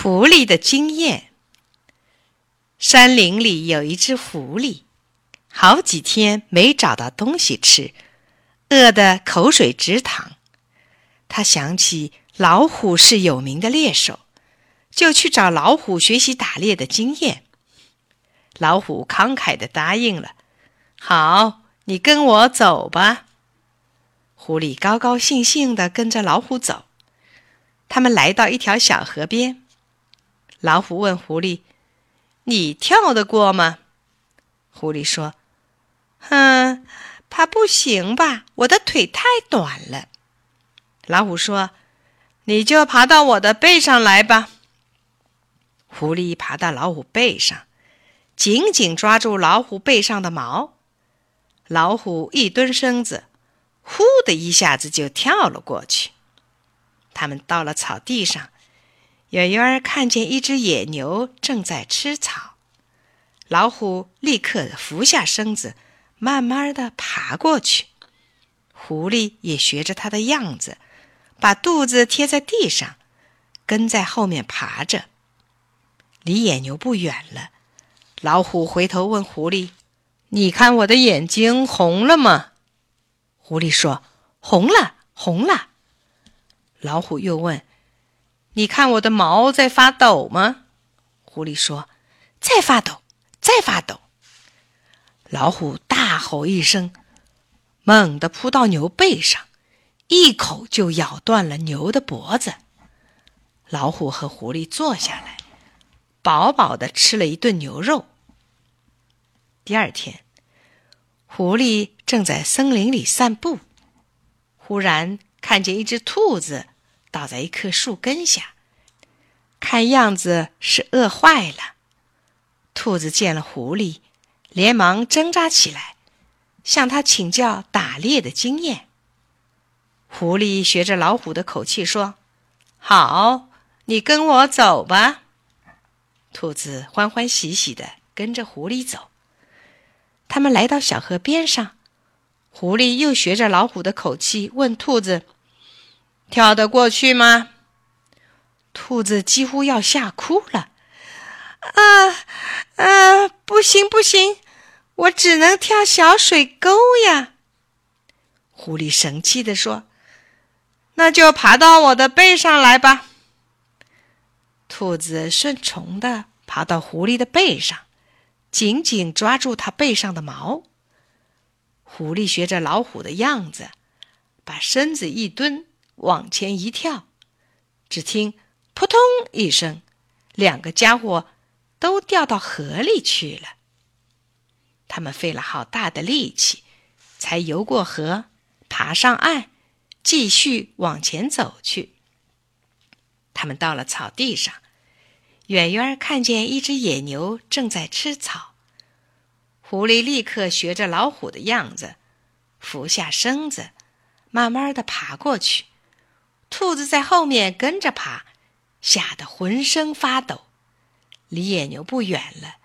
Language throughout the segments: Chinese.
狐狸的经验。山林里有一只狐狸，好几天没找到东西吃，饿得口水直淌。他想起老虎是有名的猎手，就去找老虎学习打猎的经验。老虎慷慨地答应了：“好，你跟我走吧。”狐狸高高兴兴地跟着老虎走。他们来到一条小河边，老虎问狐狸：“你跳得过吗？”狐狸说：“哼，怕不行吧，我的腿太短了。”老虎说：“你就爬到我的背上来吧。”狐狸爬到老虎背上，紧紧抓住老虎背上的毛。老虎一蹲身子，呼的一下子就跳了过去。他们到了草地上，远远儿看见一只野牛正在吃草，老虎立刻伏下身子，慢慢的爬过去。狐狸也学着它的样子，把肚子贴在地上，跟在后面爬着。离野牛不远了，老虎回头问狐狸：“你看我的眼睛红了吗？”狐狸说：“红了，红了。”老虎又问：“你看我的毛在发抖吗？”狐狸说：“在发抖，在发抖。”老虎大吼一声，猛地扑到牛背上，一口就咬断了牛的脖子。老虎和狐狸坐下来，饱饱的吃了一顿牛肉。第二天，狐狸正在森林里散步，忽然。看见一只兔子倒在一棵树根下，看样子是饿坏了。兔子见了狐狸，连忙挣扎起来，向他请教打猎的经验。狐狸学着老虎的口气说：“好，你跟我走吧。”兔子欢欢喜喜的跟着狐狸走。他们来到小河边上。狐狸又学着老虎的口气问兔子：“跳得过去吗？”兔子几乎要吓哭了：“啊啊，不行不行，我只能跳小水沟呀！”狐狸生气地说：“那就爬到我的背上来吧。”兔子顺从的爬到狐狸的背上，紧紧抓住它背上的毛。狐狸学着老虎的样子，把身子一蹲，往前一跳。只听“扑通”一声，两个家伙都掉到河里去了。他们费了好大的力气，才游过河，爬上岸，继续往前走去。他们到了草地上，远远看见一只野牛正在吃草。狐狸立刻学着老虎的样子，俯下身子，慢慢的爬过去。兔子在后面跟着爬，吓得浑身发抖。离野牛不远了，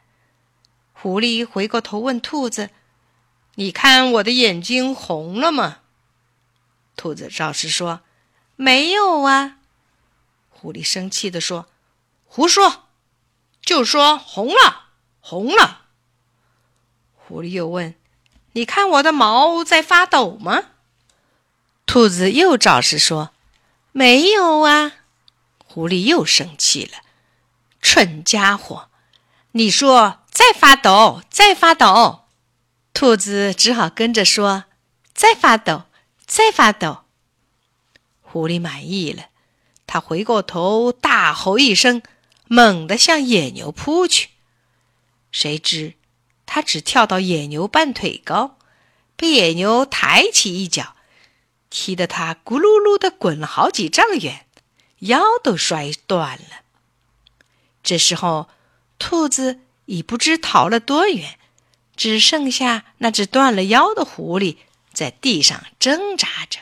狐狸回过头问兔子：“你看我的眼睛红了吗？”兔子照实说：“没有啊。”狐狸生气的说：“胡说！就说红了，红了。”狐狸又问：“你看我的毛在发抖吗？”兔子又照实说：“没有啊。”狐狸又生气了：“蠢家伙，你说再发抖，再发抖。”兔子只好跟着说：“再发抖，再发抖。”狐狸满意了，他回过头大吼一声，猛地向野牛扑去。谁知。他只跳到野牛半腿高，被野牛抬起一脚，踢得他咕噜噜的滚了好几丈远，腰都摔断了。这时候，兔子已不知逃了多远，只剩下那只断了腰的狐狸在地上挣扎着。